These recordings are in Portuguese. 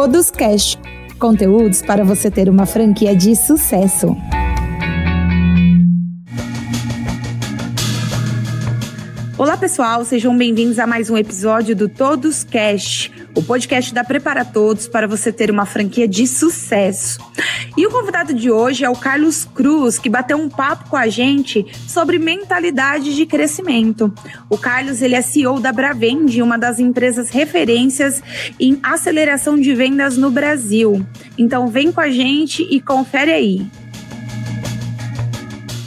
Todos Cash. Conteúdos para você ter uma franquia de sucesso. Olá, pessoal, sejam bem-vindos a mais um episódio do Todos Cash, o podcast da Prepara Todos para você ter uma franquia de sucesso. E o convidado de hoje é o Carlos Cruz, que bateu um papo com a gente sobre mentalidade de crescimento. O Carlos, ele é CEO da Bravend, uma das empresas referências em aceleração de vendas no Brasil. Então, vem com a gente e confere aí.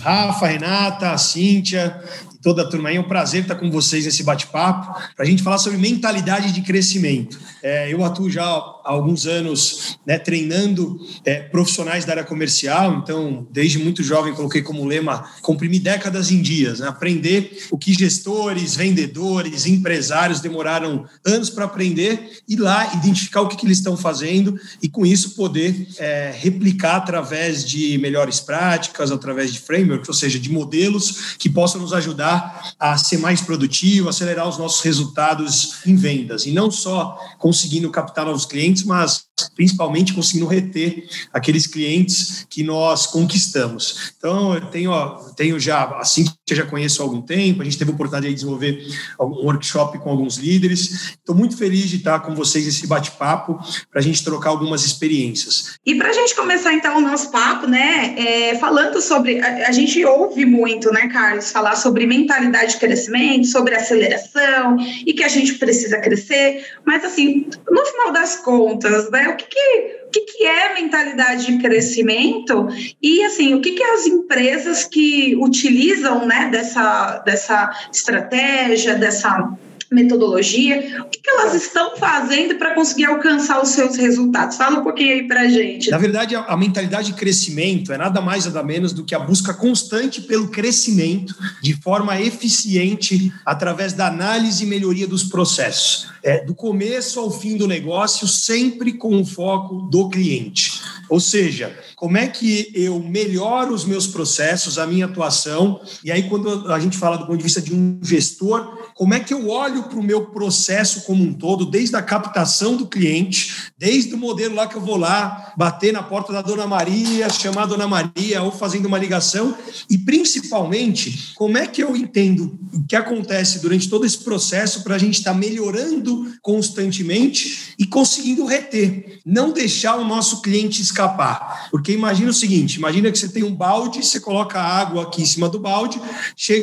Rafa, Renata, Cíntia, toda a turma aí. É um prazer estar com vocês nesse bate-papo para a gente falar sobre mentalidade de crescimento. É, eu atuo já há alguns anos né, treinando é, profissionais da área comercial, então, desde muito jovem, coloquei como lema comprimir décadas em dias, né, aprender o que gestores, vendedores, empresários demoraram anos para aprender e lá identificar o que, que eles estão fazendo e, com isso, poder é, replicar através de melhores práticas, através de frameworks, ou seja, de modelos que possam nos ajudar ajudar a ser mais produtivo, acelerar os nossos resultados em vendas. E não só conseguindo captar novos clientes, mas principalmente conseguindo reter aqueles clientes que nós conquistamos. Então, eu tenho, tenho já, assim que eu já conheço há algum tempo, a gente teve a oportunidade de desenvolver um workshop com alguns líderes. Estou muito feliz de estar com vocês nesse bate-papo para a gente trocar algumas experiências. E para a gente começar, então, o nosso papo, né, é, falando sobre, a, a, gente ouve muito, né, Carlos, falar sobre mentalidade de crescimento, sobre aceleração e que a gente precisa crescer, mas assim, no final das contas, né, o que, que, o que, que é mentalidade de crescimento? E assim, o que, que as empresas que utilizam né, dessa, dessa estratégia, dessa metodologia, o que, que elas estão fazendo para conseguir alcançar os seus resultados? Fala um pouquinho aí para a gente. Na verdade, a, a mentalidade de crescimento é nada mais nada menos do que a busca constante pelo crescimento de forma eficiente através da análise e melhoria dos processos. É, do começo ao fim do negócio, sempre com o foco do cliente. Ou seja, como é que eu melhoro os meus processos, a minha atuação, e aí quando a gente fala do ponto de vista de um gestor, como é que eu olho para o meu processo como um todo, desde a captação do cliente, desde o modelo lá que eu vou lá bater na porta da Dona Maria, chamar a Dona Maria ou fazendo uma ligação, e principalmente, como é que eu entendo o que acontece durante todo esse processo para a gente estar tá melhorando constantemente e conseguindo reter, não deixar o nosso cliente escapar. Porque imagina o seguinte, imagina que você tem um balde, você coloca água aqui em cima do balde,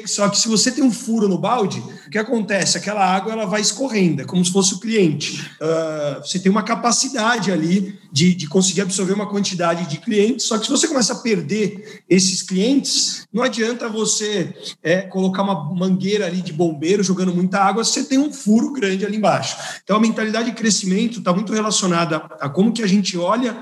só que se você tem um furo no balde, o que acontece? Aquela água ela vai escorrendo, é como se fosse o cliente. Uh, você tem uma capacidade ali de, de conseguir absorver uma quantidade de clientes, só que se você começa a perder esses clientes, não adianta você é, colocar uma mangueira ali de bombeiro jogando muita água, você tem um furo grande ali embaixo. Então a mentalidade de crescimento está muito relacionada a como que a gente olha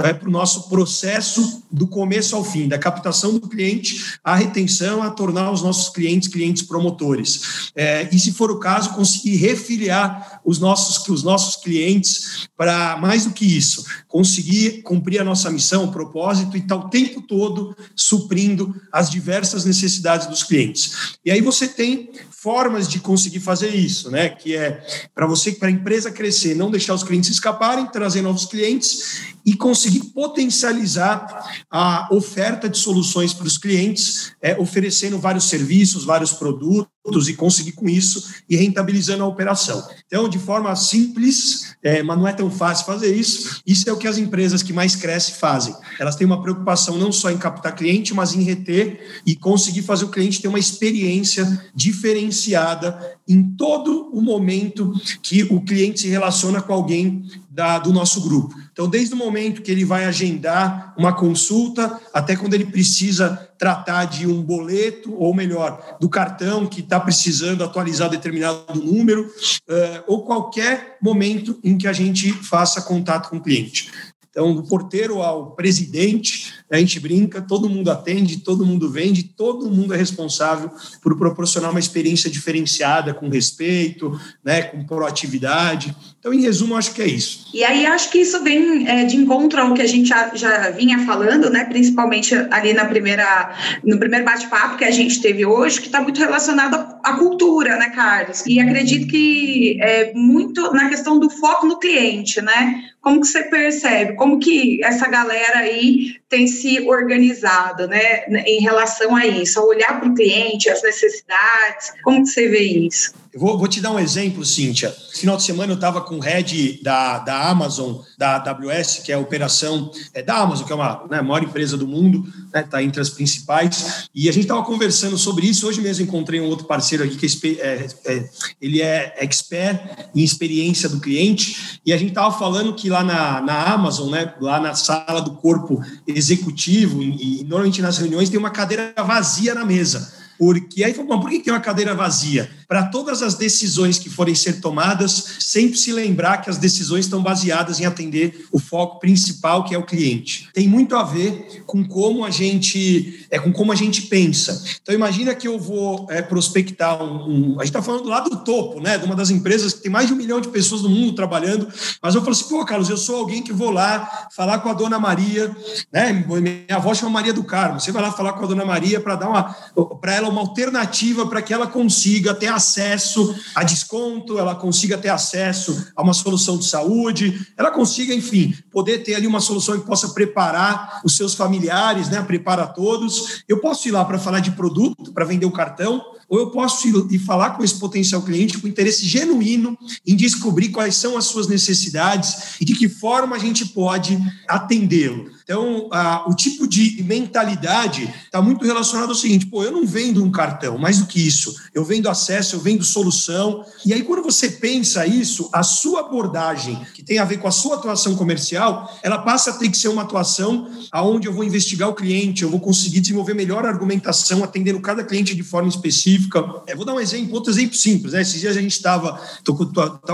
é, para o nosso processo do começo ao fim, da captação do cliente, à retenção, a tornar os nossos clientes clientes promotores. É, e se for o caso, conseguir refiliar os nossos, os nossos clientes para mais do que isso, conseguir cumprir a nossa missão, o propósito e estar tá o tempo todo suprindo as diversas necessidades dos clientes. E aí você tem formas de conseguir fazer isso, né? Que é para você, para a empresa crescer, não deixar os clientes escaparem, trazer novos clientes e conseguir potencializar a oferta de soluções para os clientes, é, oferecendo vários serviços, vários produtos e conseguir com isso e rentabilizando a operação. Então, de forma simples, é, mas não é tão fácil fazer isso. Isso é o que as empresas que mais crescem fazem. Elas têm uma preocupação não só em captar cliente, mas em reter e conseguir fazer o cliente ter uma experiência diferenciada em todo o momento que o cliente se relaciona com alguém da, do nosso grupo. Então, desde o momento que ele vai agendar uma consulta, até quando ele precisa tratar de um boleto, ou melhor, do cartão que está precisando atualizar determinado número, uh, ou qualquer momento em que a gente faça contato com o cliente. Então, do porteiro ao presidente, a gente brinca, todo mundo atende, todo mundo vende, todo mundo é responsável por proporcionar uma experiência diferenciada, com respeito, né, com proatividade. Então, em resumo, acho que é isso. E aí, acho que isso vem é, de encontro ao que a gente já, já vinha falando, né, principalmente ali na primeira, no primeiro bate-papo que a gente teve hoje, que está muito relacionado a cultura, né, Carlos? E acredito que é muito na questão do foco no cliente, né? Como que você percebe? Como que essa galera aí tem se organizado, né, em relação a isso, a olhar para o cliente, as necessidades? Como que você vê isso? Eu vou, vou, te dar um exemplo, Cíntia. Final de semana eu estava com o head da, da Amazon, da AWS, que é a operação é, da Amazon, que é uma né, maior empresa do mundo, está né, tá entre as principais, e a gente estava conversando sobre isso. Hoje mesmo encontrei um outro parceiro aqui que é, é, ele é expert em experiência do cliente, e a gente estava falando que lá na, na Amazon, né, lá na sala do corpo executivo, e, e normalmente nas reuniões tem uma cadeira vazia na mesa. Porque aí falou, por que tem uma cadeira vazia? Para todas as decisões que forem ser tomadas, sempre se lembrar que as decisões estão baseadas em atender o foco principal, que é o cliente. Tem muito a ver com como a gente é com como a gente pensa. Então imagina que eu vou é, prospectar um, um, A gente está falando lá do topo, né? De uma das empresas que tem mais de um milhão de pessoas no mundo trabalhando, mas eu falo assim, pô, Carlos, eu sou alguém que vou lá falar com a dona Maria, né? Minha avó chama Maria do Carmo. Você vai lá falar com a dona Maria para dar uma para ela uma alternativa para que ela consiga ter acesso a desconto, ela consiga ter acesso a uma solução de saúde, ela consiga, enfim, poder ter ali uma solução que possa preparar os seus familiares, né, preparar todos. Eu posso ir lá para falar de produto, para vender o cartão, ou eu posso ir, falar com esse potencial cliente com interesse genuíno em descobrir quais são as suas necessidades e de que forma a gente pode atendê-lo. Então, a, o tipo de mentalidade está muito relacionado ao seguinte: pô, eu não vendo um cartão, mais do que isso, eu vendo acesso, eu vendo solução. E aí, quando você pensa isso, a sua abordagem, que tem a ver com a sua atuação comercial, ela passa a ter que ser uma atuação aonde eu vou investigar o cliente, eu vou conseguir desenvolver melhor argumentação, atendendo cada cliente de forma específica. Eu vou dar um exemplo, outro exemplo simples. Né? Esses dias a gente estava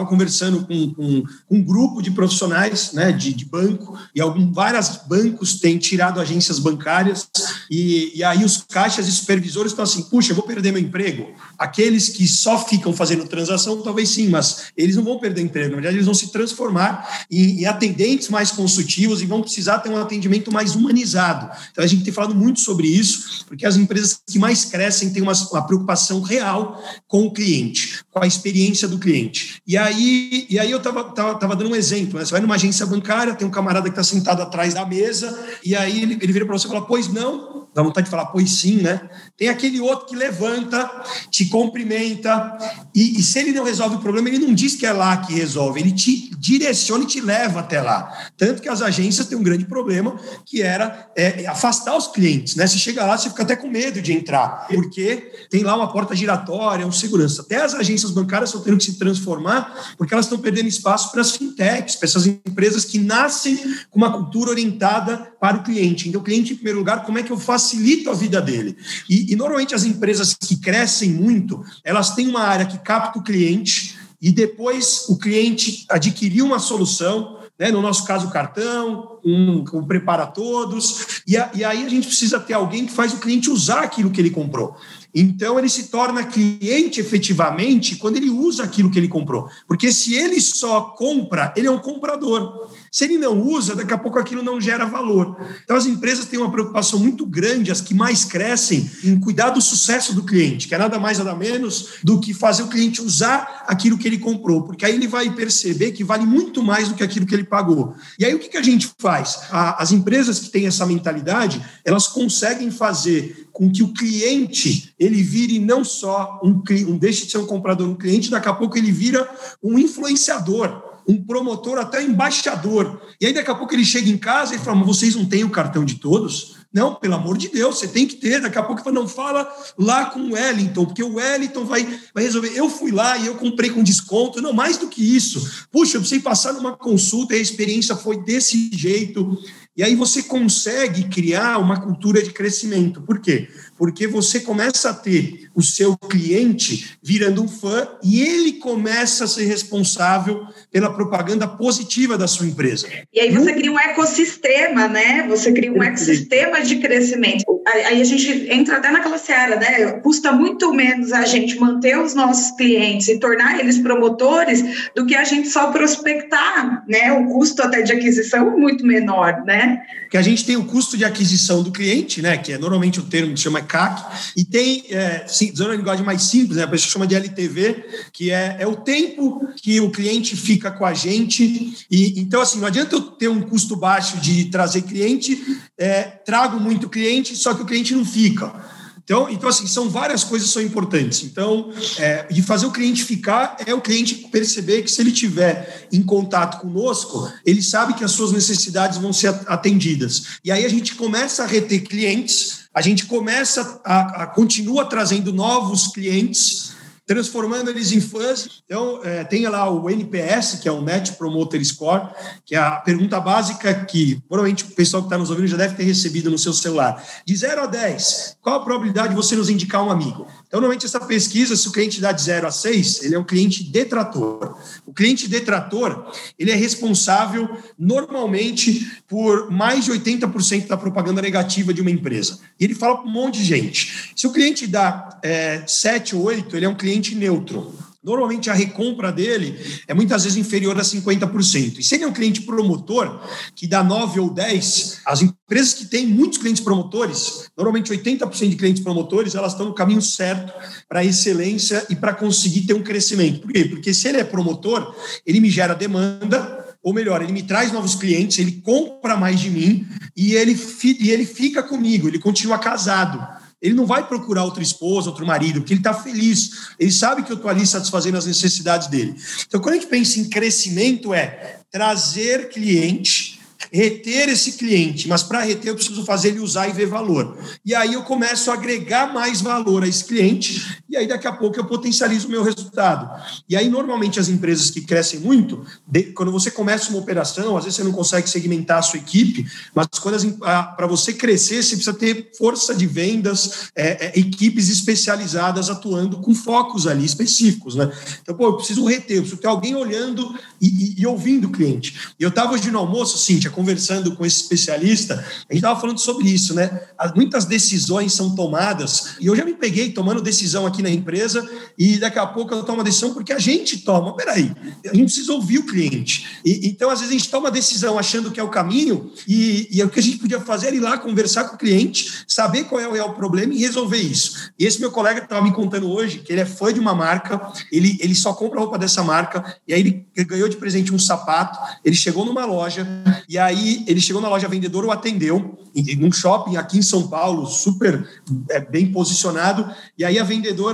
conversando com, com, com, um grupo de profissionais né, de, de banco, e algum, várias bancos bancos têm tirado agências bancárias e, e aí os caixas e supervisores estão assim, puxa, eu vou perder meu emprego. Aqueles que só ficam fazendo transação, talvez sim, mas eles não vão perder emprego. Na verdade, eles vão se transformar em, em atendentes mais consultivos e vão precisar ter um atendimento mais humanizado. Então, a gente tem falado muito sobre isso, porque as empresas que mais crescem têm uma, uma preocupação real com o cliente, com a experiência do cliente. E aí, e aí eu estava tava, tava dando um exemplo. Né? Você vai numa agência bancária, tem um camarada que está sentado atrás da mesa, mesa, e aí ele, ele vira para você e fala: Pois não, dá vontade de falar, pois sim, né? Tem aquele outro que levanta, te cumprimenta, e, e, se ele não resolve o problema, ele não diz que é lá que resolve, ele te direciona e te leva até lá. Tanto que as agências têm um grande problema, que era é, afastar os clientes, né? Você chega lá, você fica até com medo de entrar, porque tem lá uma porta giratória, um segurança. Até as agências bancárias estão tendo que se transformar, porque elas estão perdendo espaço para as fintechs, para essas empresas que nascem com uma cultura orientada para o cliente. Então, o cliente, em primeiro lugar, como é que eu facilito a vida dele? E, e normalmente as empresas que crescem muito, elas têm uma área que capta o cliente e depois o cliente adquiriu uma solução, né? no nosso caso, o cartão, um, um prepara todos, e, a, e aí a gente precisa ter alguém que faz o cliente usar aquilo que ele comprou. Então ele se torna cliente efetivamente quando ele usa aquilo que ele comprou. Porque se ele só compra, ele é um comprador. Se ele não usa, daqui a pouco aquilo não gera valor. Então as empresas têm uma preocupação muito grande, as que mais crescem, em cuidar do sucesso do cliente, que é nada mais nada menos do que fazer o cliente usar aquilo que ele comprou, porque aí ele vai perceber que vale muito mais do que aquilo que ele pagou. E aí o que, a gente faz? as empresas que têm essa mentalidade, elas conseguem fazer com que o cliente ele vire não só um, um deixe de ser um comprador, um cliente, daqui a pouco ele vira um influenciador, um promotor, até embaixador. E aí daqui a pouco ele chega em casa e fala: Mas vocês não têm o cartão de todos? Não, pelo amor de Deus, você tem que ter. Daqui a pouco fala, não fala lá com o Wellington, porque o Wellington vai, vai resolver. Eu fui lá e eu comprei com desconto. Não, mais do que isso. Puxa, eu precisei passar numa consulta e a experiência foi desse jeito. E aí você consegue criar uma cultura de crescimento. Por quê? Porque você começa a ter o seu cliente virando um fã e ele começa a ser responsável pela propaganda positiva da sua empresa. E aí você cria um ecossistema, né? Você cria um ecossistema de crescimento. Aí a gente entra até naquela seara, né? Custa muito menos a gente manter os nossos clientes e tornar eles promotores do que a gente só prospectar, né? O custo até de aquisição é muito menor, né? Que a gente tem o custo de aquisição do cliente, né? Que é normalmente o termo que chama CAC, e tem, é, sim, usando a linguagem mais simples, né, a gente chama de LTV, que é, é o tempo que o cliente fica com a gente. E Então, assim, não adianta eu ter um custo baixo de trazer cliente, é, trago muito cliente, só que o cliente não fica. Então, então, assim, são várias coisas que são importantes. Então, é, de fazer o cliente ficar é o cliente perceber que se ele tiver em contato conosco, ele sabe que as suas necessidades vão ser atendidas. E aí a gente começa a reter clientes, a gente começa a, a continua trazendo novos clientes transformando eles em fãs. Então, é, tem lá o NPS, que é o Net Promoter Score, que é a pergunta básica que provavelmente o pessoal que está nos ouvindo já deve ter recebido no seu celular. De 0 a 10, qual a probabilidade de você nos indicar um amigo? Então, normalmente, essa pesquisa, se o cliente dá de 0 a 6, ele é um cliente detrator. O cliente detrator, ele é responsável, normalmente, por mais de 80% da propaganda negativa de uma empresa. E ele fala para um monte de gente. Se o cliente dá é, 7 ou 8, ele é um cliente neutro. Normalmente a recompra dele é muitas vezes inferior a 50%. E se ele é um cliente promotor, que dá 9 ou 10, as empresas que têm muitos clientes promotores, normalmente 80% de clientes promotores, elas estão no caminho certo para excelência e para conseguir ter um crescimento. Por quê? Porque se ele é promotor, ele me gera demanda, ou melhor, ele me traz novos clientes, ele compra mais de mim e ele, e ele fica comigo, ele continua casado. Ele não vai procurar outra esposa, outro marido, porque ele está feliz. Ele sabe que eu estou ali satisfazendo as necessidades dele. Então, quando a gente pensa em crescimento, é trazer cliente reter esse cliente, mas para reter eu preciso fazer ele usar e ver valor. E aí eu começo a agregar mais valor a esse cliente, e aí daqui a pouco eu potencializo o meu resultado. E aí, normalmente, as empresas que crescem muito, quando você começa uma operação, às vezes você não consegue segmentar a sua equipe, mas para você crescer, você precisa ter força de vendas, é, é, equipes especializadas atuando com focos ali específicos. Né? Então, pô, eu preciso reter, eu preciso ter alguém olhando e, e, e ouvindo o cliente. E eu estava hoje no almoço, Cíntia, conversando com esse especialista, a gente estava falando sobre isso, né? Muitas decisões são tomadas, e eu já me peguei tomando decisão aqui na empresa, e daqui a pouco eu tomo uma decisão porque a gente toma. Peraí, a gente precisa ouvir o cliente. E, então, às vezes, a gente toma uma decisão achando que é o caminho, e, e o que a gente podia fazer é ir lá conversar com o cliente, saber qual é o real problema e resolver isso. E esse meu colega estava me contando hoje que ele é fã de uma marca, ele, ele só compra roupa dessa marca, e aí ele ganhou de presente um sapato, ele chegou numa loja, e aí ele chegou na loja vendedora, o atendeu, num shopping aqui em São Paulo, super é, bem posicionado, e aí a vendedora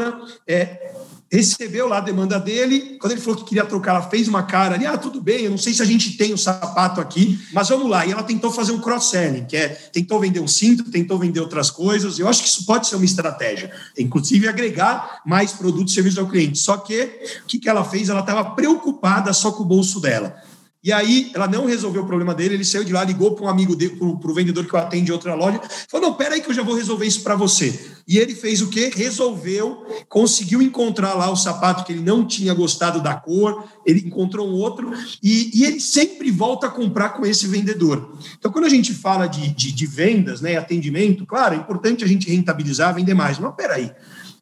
é, recebeu lá a demanda dele. Quando ele falou que queria trocar, ela fez uma cara ali: ah, tudo bem, eu não sei se a gente tem o um sapato aqui, mas vamos lá. E ela tentou fazer um cross-selling, que é tentou vender um cinto, tentou vender outras coisas. Eu acho que isso pode ser uma estratégia, inclusive agregar mais produtos e serviços ao cliente. Só que o que, que ela fez? Ela estava preocupada só com o bolso dela. E aí ela não resolveu o problema dele, ele saiu de lá, ligou para um amigo dele, para o vendedor que eu atendo em outra loja, falou: não, peraí que eu já vou resolver isso para você. E ele fez o quê? Resolveu, conseguiu encontrar lá o sapato que ele não tinha gostado da cor, ele encontrou um outro, e, e ele sempre volta a comprar com esse vendedor. Então, quando a gente fala de, de, de vendas, né, atendimento, claro, é importante a gente rentabilizar, vender mais, mas peraí.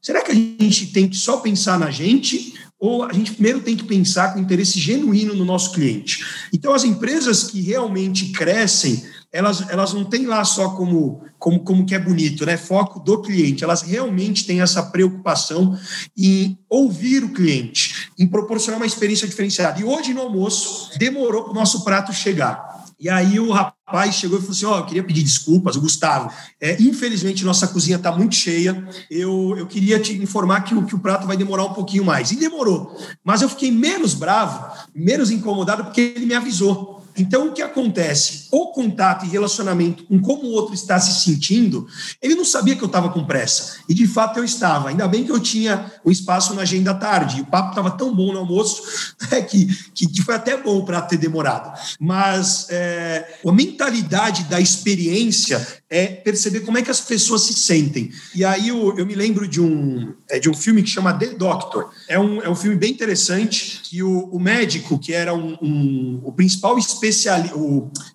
Será que a gente tem que só pensar na gente ou a gente primeiro tem que pensar com interesse genuíno no nosso cliente. Então, as empresas que realmente crescem, elas, elas não têm lá só como, como, como que é bonito, né? Foco do cliente. Elas realmente têm essa preocupação em ouvir o cliente, em proporcionar uma experiência diferenciada. E hoje, no almoço, demorou para o nosso prato chegar. E aí o rapaz chegou e falou assim: Ó, oh, eu queria pedir desculpas, o Gustavo. É, infelizmente, nossa cozinha está muito cheia. Eu, eu queria te informar que o, que o prato vai demorar um pouquinho mais. E demorou. Mas eu fiquei menos bravo, menos incomodado, porque ele me avisou. Então, o que acontece? O contato e relacionamento com como o outro está se sentindo, ele não sabia que eu estava com pressa. E, de fato, eu estava. Ainda bem que eu tinha um espaço na agenda à tarde. E o papo estava tão bom no almoço né, que, que, que, foi até bom para ter demorado. Mas é, a mentalidade da experiência é perceber como é que as pessoas se sentem. E aí eu, eu me lembro de um, é, de um filme que chama The Doctor. É um, é um filme bem interessante que o, o médico, que era um, um o principal especialista,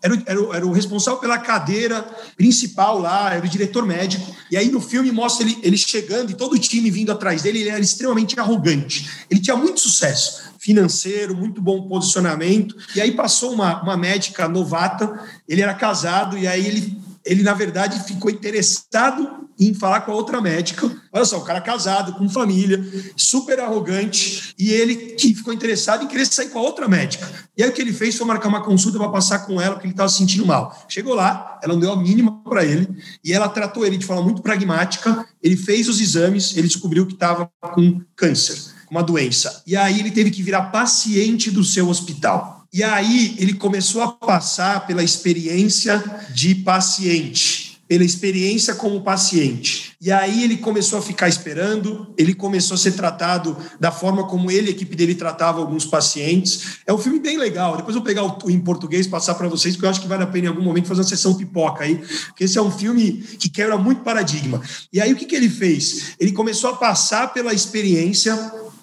era, era, era, o responsável pela cadeira principal lá, era o diretor médico. E aí no filme mostra ele, ele chegando e todo o time vindo atrás dele, ele era extremamente arrogante. Ele tinha muito sucesso financeiro, muito bom posicionamento. E aí passou uma, uma médica novata, ele era casado, e aí ele ele na verdade ficou interessado em falar com a outra médica. Olha só, o cara casado, com família, super arrogante, e ele que ficou interessado em querer sair com a outra médica. E aí o que ele fez foi marcar uma consulta para passar com ela, porque ele estava se sentindo mal. Chegou lá, ela não deu a mínima para ele, e ela tratou ele de forma muito pragmática. Ele fez os exames, ele descobriu que estava com câncer, uma doença. E aí ele teve que virar paciente do seu hospital. E aí ele começou a passar pela experiência de paciente, pela experiência como paciente. E aí ele começou a ficar esperando, ele começou a ser tratado da forma como ele, a equipe dele, tratava alguns pacientes. É um filme bem legal. Depois eu vou pegar o em português passar para vocês, porque eu acho que vale a pena em algum momento fazer uma sessão pipoca aí, porque esse é um filme que quebra muito paradigma. E aí o que, que ele fez? Ele começou a passar pela experiência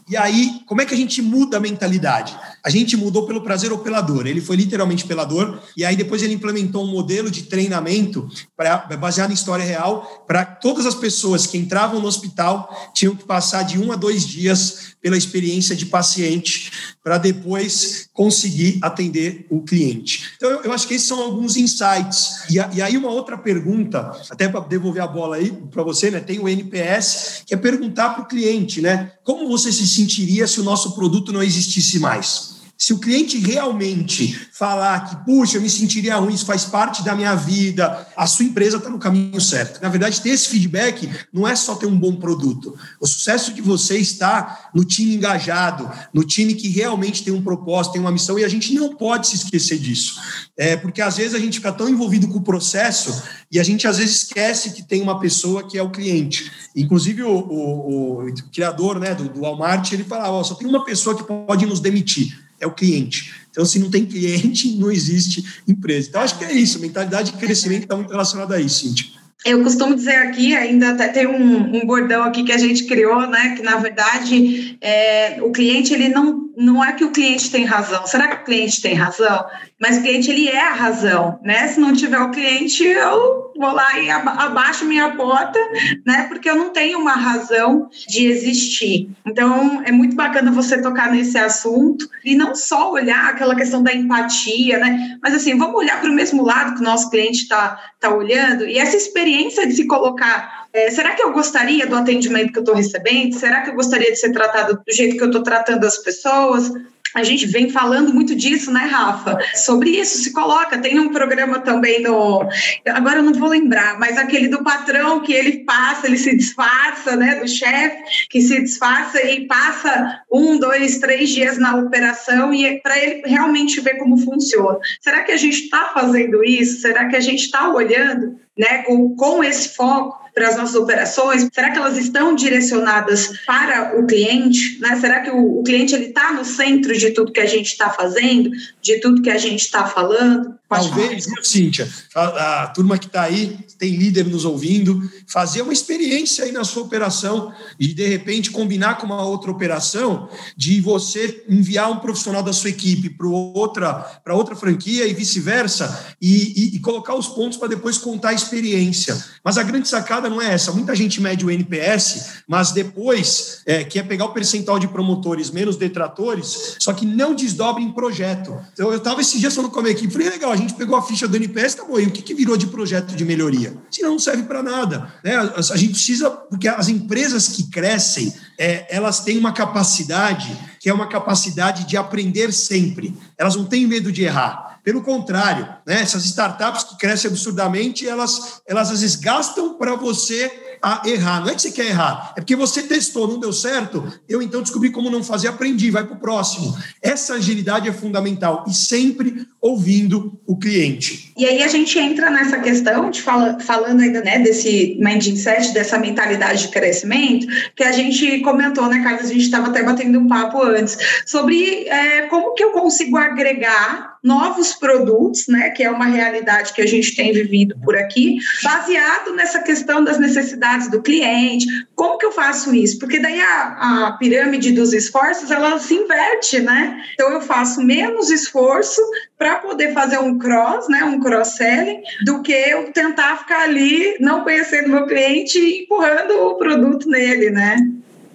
e aí, como é que a gente muda a mentalidade? A gente mudou pelo prazer ou pela dor. Ele foi literalmente pela dor, e aí depois ele implementou um modelo de treinamento pra, baseado em história real para todas as pessoas que entravam no hospital tinham que passar de um a dois dias pela experiência de paciente para depois conseguir atender o cliente. Então, eu, eu, acho que esses são alguns insights. E, a, e aí, uma outra pergunta, até para devolver a bola aí para você, né? Tem o NPS, que é perguntar para o cliente, né? Como você se sentiria se o nosso produto não existisse mais? Se o cliente realmente falar que, puxa, eu me sentiria ruim, isso faz parte da minha vida, a sua empresa está no caminho certo. Na verdade, ter esse feedback não é só ter um bom produto. O sucesso de você está no time engajado, no time que realmente tem um propósito, tem uma missão, e a gente não pode se esquecer disso. É, porque às vezes a gente fica tão envolvido com o processo e a gente às vezes esquece que tem uma pessoa que é o cliente. Inclusive, o, o, o criador né, do, do Walmart, ele falava: só tem uma pessoa que pode nos demitir é o cliente. Então, se não tem cliente, não existe empresa. Então, acho que é isso. Mentalidade de crescimento está muito relacionada a isso, Cintia. Eu costumo dizer aqui, ainda até tem um, um, bordão aqui que a gente criou, né? Que na verdade é, o cliente ele não, não é que o cliente tem razão. Será que o cliente tem razão? Mas o cliente ele é a razão, né? Se não tiver o cliente, eu vou lá e abaixo minha porta, né? Porque eu não tenho uma razão de existir. Então é muito bacana você tocar nesse assunto e não só olhar aquela questão da empatia, né? Mas assim, vamos olhar para o mesmo lado que o nosso cliente está tá olhando e essa experiência de se colocar é, será que eu gostaria do atendimento que eu estou recebendo? Será que eu gostaria de ser tratado do jeito que eu estou tratando as pessoas? A gente vem falando muito disso, né, Rafa? Sobre isso, se coloca. Tem um programa também no. Agora eu não vou lembrar, mas aquele do patrão que ele passa, ele se disfarça, né, do chefe, que se disfarça e passa um, dois, três dias na operação e é para ele realmente ver como funciona. Será que a gente está fazendo isso? Será que a gente está olhando, né, com, com esse foco? Para as nossas operações? Será que elas estão direcionadas para o cliente? Né? Será que o, o cliente está no centro de tudo que a gente está fazendo, de tudo que a gente está falando? Talvez, viu, Cíntia, a, a turma que está aí, tem líder nos ouvindo, fazer uma experiência aí na sua operação e, de repente, combinar com uma outra operação de você enviar um profissional da sua equipe para outra, outra franquia e vice-versa e, e, e colocar os pontos para depois contar a experiência. Mas a grande sacada não é essa. Muita gente mede o NPS, mas depois é, quer pegar o percentual de promotores menos detratores, só que não desdobre em projeto. Então, eu estava esses dias falando com a minha equipe, falei, legal, a gente pegou a ficha do NPS, tá bom, e o que, que virou de projeto de melhoria? Senão não serve para nada. Né? A, a, gente precisa, porque as empresas que crescem, é, elas têm uma capacidade que é uma capacidade de aprender sempre. Elas não têm medo de errar. Pelo contrário, né, essas startups que crescem absurdamente, elas, elas às vezes gastam para você a errar. Não é que você quer errar, é porque você testou, não deu certo, eu então descobri como não fazer, aprendi, vai para o próximo. Essa agilidade é fundamental e sempre ouvindo o cliente. E aí a gente entra nessa questão de fala, falando ainda né, desse mindset, dessa mentalidade de crescimento, que a gente comentou, né, Carlos? A gente estava até batendo um papo antes, sobre é, como que eu consigo agregar novos produtos, né, que é uma realidade que a gente tem vivido por aqui, baseado nessa questão das necessidades do cliente. Como que eu faço isso? Porque daí a, a pirâmide dos esforços ela se inverte, né? Então eu faço menos esforço para poder fazer um cross, né, um cross-selling, do que eu tentar ficar ali não conhecendo meu cliente e empurrando o produto nele, né?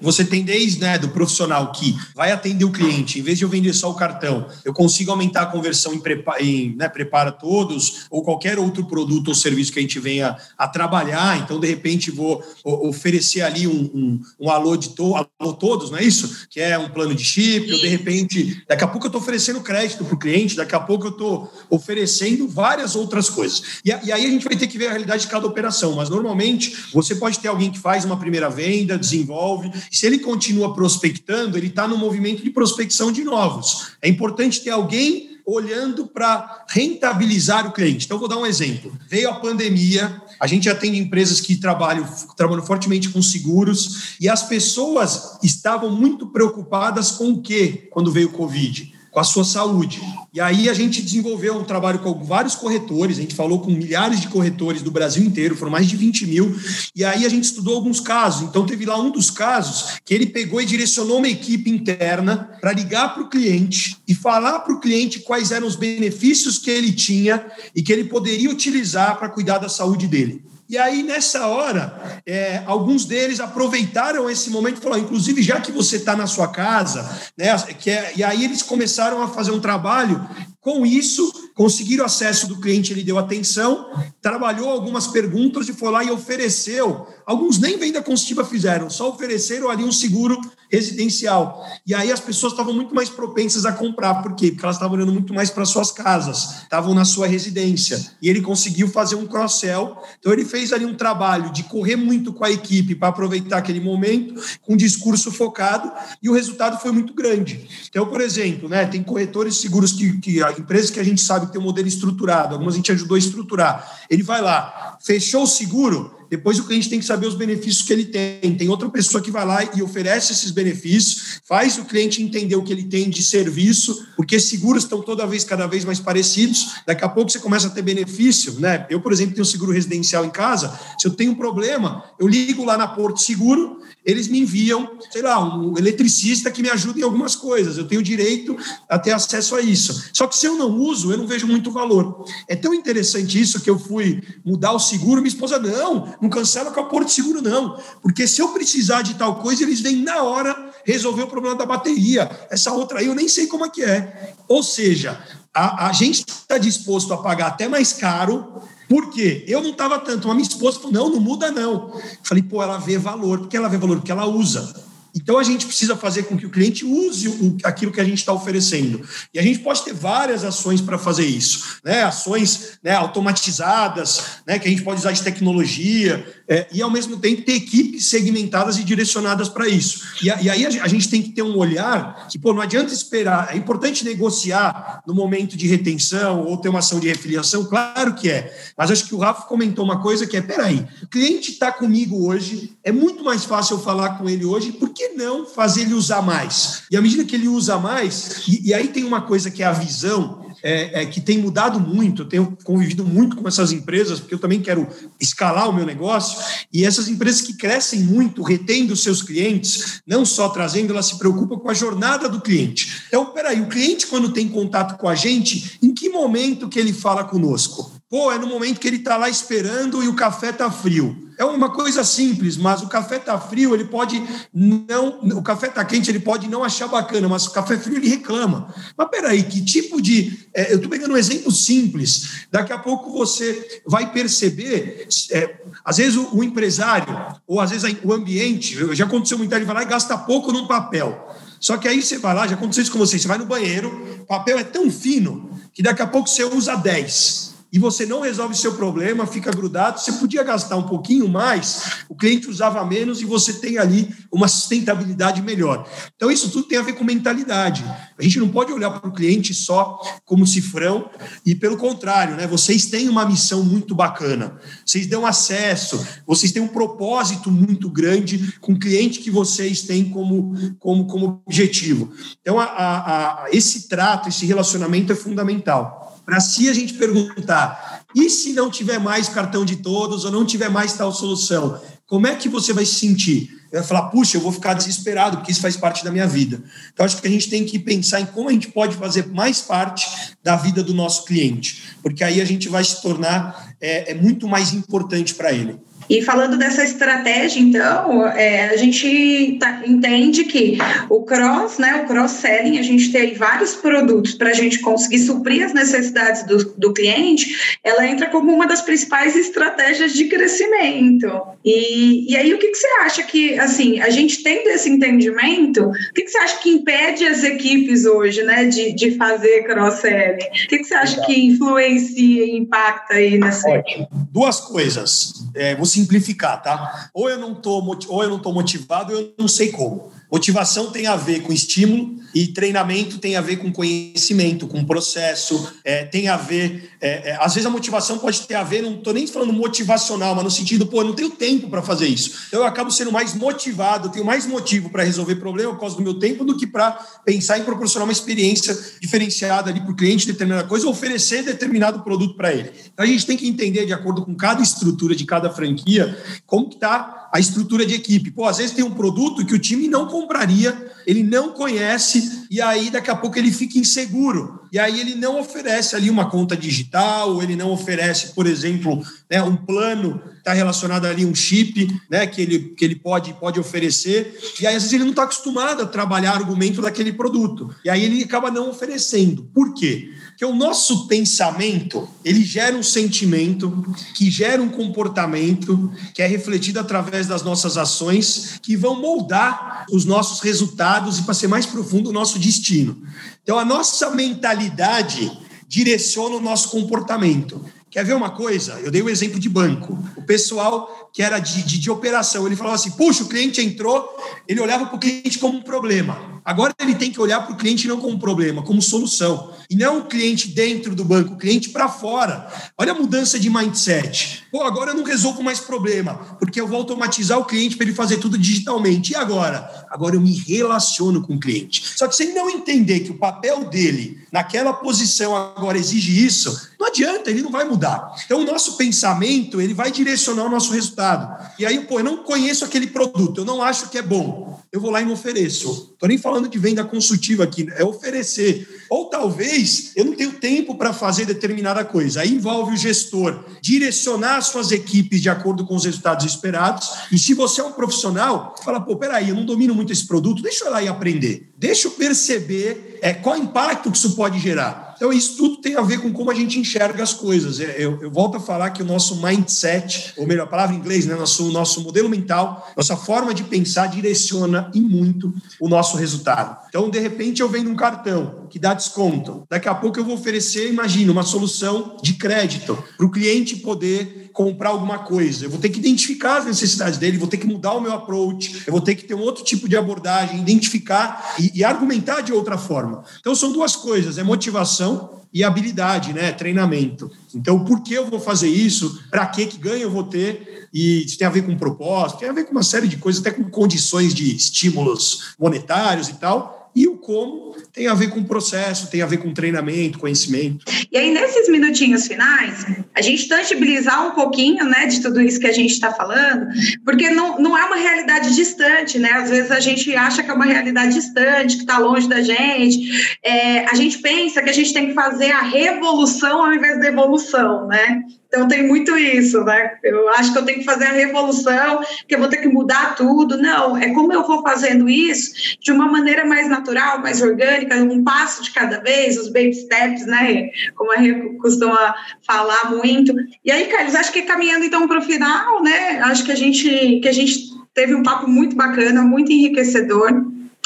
Você tem desde né, do profissional que vai atender o cliente, em vez de eu vender só o cartão, eu consigo aumentar a conversão em, prepa, em né, prepara todos ou qualquer outro produto ou serviço que a gente venha a trabalhar. Então, de repente, vou oferecer ali um, um, um alô de to, alô todos, não é isso? Que é um plano de chip, ou de repente, daqui a pouco eu estou oferecendo crédito para o cliente, daqui a pouco eu estou oferecendo várias outras coisas. E, e aí a gente vai ter que ver a realidade de cada operação, mas normalmente você pode ter alguém que faz uma primeira venda, desenvolve, se ele continua prospectando, ele está no movimento de prospecção de novos. É importante ter alguém olhando para rentabilizar o cliente. Então, vou dar um exemplo. Veio a pandemia, a gente atende empresas que trabalham, trabalham fortemente com seguros, e as pessoas estavam muito preocupadas com o quê quando veio o Covid? Com a sua saúde. E aí a gente desenvolveu um trabalho com vários corretores, a gente falou com milhares de corretores do Brasil inteiro, foram mais de 20 mil, e aí a gente estudou alguns casos. Então teve lá um dos casos que ele pegou e direcionou uma equipe interna para ligar para o cliente e falar para o cliente quais eram os benefícios que ele tinha e que ele poderia utilizar para cuidar da saúde dele. E aí, nessa hora, é, alguns deles aproveitaram esse momento e falaram, inclusive, já que você está na sua casa, né, que é, e aí eles começaram a fazer um trabalho com isso, conseguiram acesso do cliente, ele deu atenção, trabalhou algumas perguntas e foi lá e ofereceu. Alguns nem venda consultiva fizeram, só ofereceram ali um seguro residencial. E aí as pessoas estavam muito mais propensas a comprar. Por quê? Porque elas estavam olhando muito mais para suas casas, estavam na sua residência. E ele conseguiu fazer um cross-sell. Então ele fez ali um trabalho de correr muito com a equipe para aproveitar aquele momento, com um discurso focado, e o resultado foi muito grande. Então, por exemplo, né, tem corretores seguros que, que empresas que a gente sabe que tem um modelo estruturado, algumas a gente ajudou a estruturar. Ele vai lá, fechou o seguro, depois o cliente tem que saber os benefícios que ele tem. Tem outra pessoa que vai lá e oferece esses benefícios, faz o cliente entender o que ele tem de serviço, porque seguros estão toda vez cada vez mais parecidos. Daqui a pouco você começa a ter benefício, né? Eu, por exemplo, tenho seguro residencial em casa. Se eu tenho um problema, eu ligo lá na Porto Seguro, eles me enviam, sei lá, um eletricista que me ajuda em algumas coisas. Eu tenho direito a ter acesso a isso. Só que se eu não uso, eu não vejo muito valor. É tão interessante isso que eu fui mudar o seguro, minha esposa, não, não cancela com a Porto Seguro, não. Porque se eu precisar de tal coisa, eles vêm na hora resolver o problema da bateria. Essa outra aí eu nem sei como é que é. Ou seja, a, a gente está disposto a pagar até mais caro por quê? Eu não estava tanto, mas minha esposa falou: não, não muda não. Falei, pô, ela vê valor. Por que ela vê valor? Porque ela usa. Então a gente precisa fazer com que o cliente use aquilo que a gente está oferecendo. E a gente pode ter várias ações para fazer isso, né? Ações né, automatizadas, né, que a gente pode usar de tecnologia, é, e ao mesmo tempo ter equipes segmentadas e direcionadas para isso. E, e, aí a gente tem que ter um olhar que, pô, não adianta esperar. É importante negociar no momento de retenção ou ter uma ação de refiliação, claro que é. Mas acho que o Rafa comentou uma coisa que é: peraí, o cliente está comigo hoje, é muito mais fácil eu falar com ele hoje, porque que não fazer ele usar mais? E à medida que ele usa mais, e, e aí tem uma coisa que é a visão, é, é, que tem mudado muito, eu tenho convivido muito com essas empresas, porque eu também quero escalar o meu negócio, e essas empresas que crescem muito, retendo seus clientes, não só trazendo, elas se preocupam com a jornada do cliente. Então, peraí, o cliente, quando tem contato com a gente, em que momento que ele fala conosco? Pô, é no momento que ele está lá esperando e o café está frio. É uma coisa simples, mas o café está frio, ele pode não. O café está quente, ele pode não achar bacana, mas o café frio ele reclama. Mas peraí, que tipo de. É, eu estou pegando um exemplo simples. Daqui a pouco você vai perceber, é, às vezes o, o, empresário, ou às vezes o ambiente, já aconteceu muito, ele vai lá e gasta pouco num papel. Só que aí você vai lá, já aconteceu isso com você, você vai no banheiro, papel é tão fino que daqui a pouco você usa 10 e você não resolve seu problema, fica grudado, você podia gastar um pouquinho mais, o cliente usava menos e você tem ali uma sustentabilidade melhor. Então, isso tudo tem a ver com mentalidade. A gente não pode olhar para o cliente só como cifrão, e pelo contrário, né? vocês têm uma missão muito bacana, vocês dão acesso, vocês têm um propósito muito grande com o cliente que vocês têm como, como, como objetivo. Então, a, a, a, esse trato, esse relacionamento é fundamental para se a gente perguntar, e se não tiver mais cartão de todos ou não tiver mais tal solução, como é que você vai se sentir? Vai falar, puxa, eu vou ficar desesperado, porque isso faz parte da minha vida. Então, acho que a gente tem que pensar em como a gente pode fazer mais parte da vida do nosso cliente, porque aí a gente vai se tornar é, é muito mais importante para ele. E falando dessa estratégia, então, é, a gente tá, entende que o cross, né, o cross-selling, a gente tem vários produtos para a gente conseguir suprir as necessidades do, do cliente, ela entra como uma das principais estratégias de crescimento. E, e aí, o que, que você acha que, assim, a gente tendo esse entendimento, o que, que você acha que impede as equipes hoje, né, de, de fazer cross-selling? O que, que você acha que influencia e impacta aí nessa? Ótimo. Duas coisas. É, vou simplificar, tá? Ou eu não tô, ou eu não tô motivado, ou eu não sei como. Motivação tem a ver com estímulo e treinamento tem a ver com conhecimento, com processo, é, tem a ver. É, é, às vezes a motivação pode ter a ver, não estou nem falando motivacional, mas no sentido, pô, eu não tenho tempo para fazer isso. Então eu acabo sendo mais motivado, tenho mais motivo para resolver problema por causa do meu tempo do que para pensar em proporcionar uma experiência diferenciada ali para o cliente, determinada coisa, oferecer determinado produto para ele. Então a gente tem que entender, de acordo com cada estrutura de cada franquia, como está a estrutura de equipe. Pô, às vezes tem um produto que o time não compraria, ele não conhece, e aí daqui a pouco ele fica inseguro. E aí ele não oferece ali uma conta digital, ele não oferece, por exemplo, né, um plano está relacionado ali um chip, né, que ele, que ele pode, pode oferecer. E aí às vezes ele não está acostumado a trabalhar argumento daquele produto. E aí ele acaba não oferecendo. Por quê? Porque o nosso pensamento, ele gera um sentimento, que gera um comportamento, que é refletido através das nossas ações, que vão moldar os nossos resultados e, para ser mais profundo, o nosso destino. Então, a nossa mentalidade direciona o nosso comportamento. Quer ver uma coisa? Eu dei o um exemplo de banco. O pessoal que era de, de, de, operação, ele falava assim: puxa, o cliente entrou, ele olhava para o cliente como um problema. Agora ele tem que olhar para o cliente não como problema, como solução. E não o cliente dentro do banco, o cliente para fora. Olha a mudança de mindset. Pô, agora eu não resolvo mais problema, porque eu vou automatizar o cliente para ele fazer tudo digitalmente. E agora? Agora eu me relaciono com o cliente. Só que se ele não entender que o papel dele naquela posição agora exige isso, não adianta, ele não vai mudar. Então o nosso pensamento, ele vai direcionar o nosso resultado. E aí, pô, eu não conheço aquele produto, eu não acho que é bom. Eu vou lá e não ofereço. Estou nem falando de venda consultiva aqui, é oferecer. Ou talvez eu não tenho tempo para fazer determinada coisa. Aí envolve o gestor direcionar suas equipes de acordo com os resultados esperados. E se você é um profissional, fala, pô, peraí, eu não domino muito esse produto, deixa eu ir lá e aprender. Deixa eu perceber é, qual impacto que isso pode gerar. Então, isso tudo tem a ver com como a gente enxerga as coisas. É, eu, eu volto a falar que o nosso mindset, ou melhor, a palavra em inglês, né, nosso, nosso modelo mental, nossa forma de pensar direciona em muito o nosso resultado. Então, de repente, eu vendo um cartão que dá desconto. Daqui a pouco eu vou oferecer, imagina, uma solução de crédito para o cliente poder comprar alguma coisa. Eu vou ter que identificar as necessidades dele, vou ter que mudar o meu approach, eu vou ter que ter um outro tipo de abordagem, identificar e, e argumentar de outra forma. Então, são duas coisas: é motivação e habilidade, né? Treinamento. Então, por que eu vou fazer isso? Para que que ganho eu vou ter? E isso tem a ver com propósito, tem a ver com uma série de coisas, até com condições de estímulos monetários e tal. E o como tem a ver com o processo, tem a ver com treinamento, conhecimento. E aí, nesses minutinhos finais, a gente tangibilizar um pouquinho né, de tudo isso que a gente está falando, porque não, não é uma realidade distante, né? Às vezes a gente acha que é uma realidade distante, que está longe da gente. É, a gente pensa que a gente tem que fazer a revolução ao invés da evolução, né? Então tem muito isso, né? Eu acho que eu tenho que fazer a revolução, que eu vou ter que mudar tudo. Não, é como eu vou fazendo isso de uma maneira mais natural, mais orgânica, um passo de cada vez, os baby steps, né? Como a Rê costuma falar muito. E aí, Carlos, acho que caminhando então para o final, né? Acho que a gente que a gente teve um papo muito bacana, muito enriquecedor.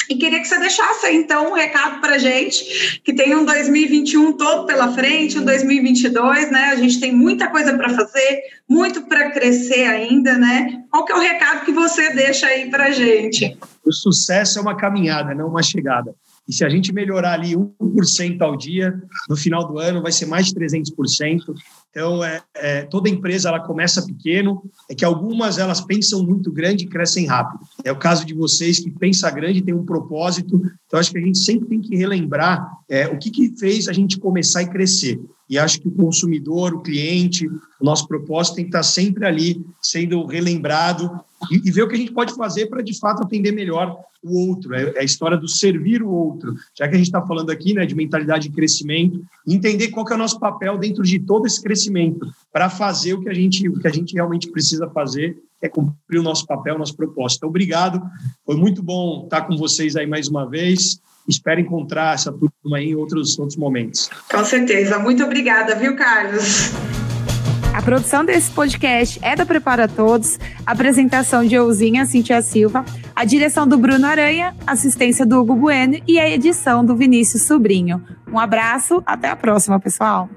E queria que você deixasse então um recado para gente, que tem um 2021 todo pela frente, um 2022, né? A gente tem muita coisa para fazer, muito para crescer ainda, né? Qual que é o recado que você deixa aí para gente? O sucesso é uma caminhada, não uma chegada. E se a gente melhorar ali 1% ao dia, no final do ano vai ser mais de 300%. Então, é, é, toda empresa ela começa pequeno, é que algumas elas pensam muito grande e crescem rápido. É o caso de vocês que pensa grande, tem um propósito. Então, acho que a gente sempre tem que relembrar é, o que, que fez a gente começar e crescer. E acho que o consumidor, o cliente, o nosso propósito tem que estar sempre ali sendo relembrado e, e ver o que a gente pode fazer para, de fato, atender melhor o outro. É, é, a história do servir o outro. Já que a gente está falando aqui né, de mentalidade de crescimento, entender qual que é o nosso papel dentro de todo esse crescimento conhecimento para fazer o que a gente o que a gente realmente precisa fazer, que é cumprir o nosso papel, nosso propósito. Então, obrigado. Foi muito bom estar com vocês aí mais uma vez. Espero encontrar essa turma aí em outros outros momentos. Com certeza. Muito obrigada, viu, Carlos? A produção desse podcast é da Prepara Todos, a apresentação de Euzinha Cintia Silva, a direção do Bruno Aranha, assistência do Hugo Bueno e a edição do Vinícius Sobrinho. Um abraço, até a próxima, pessoal!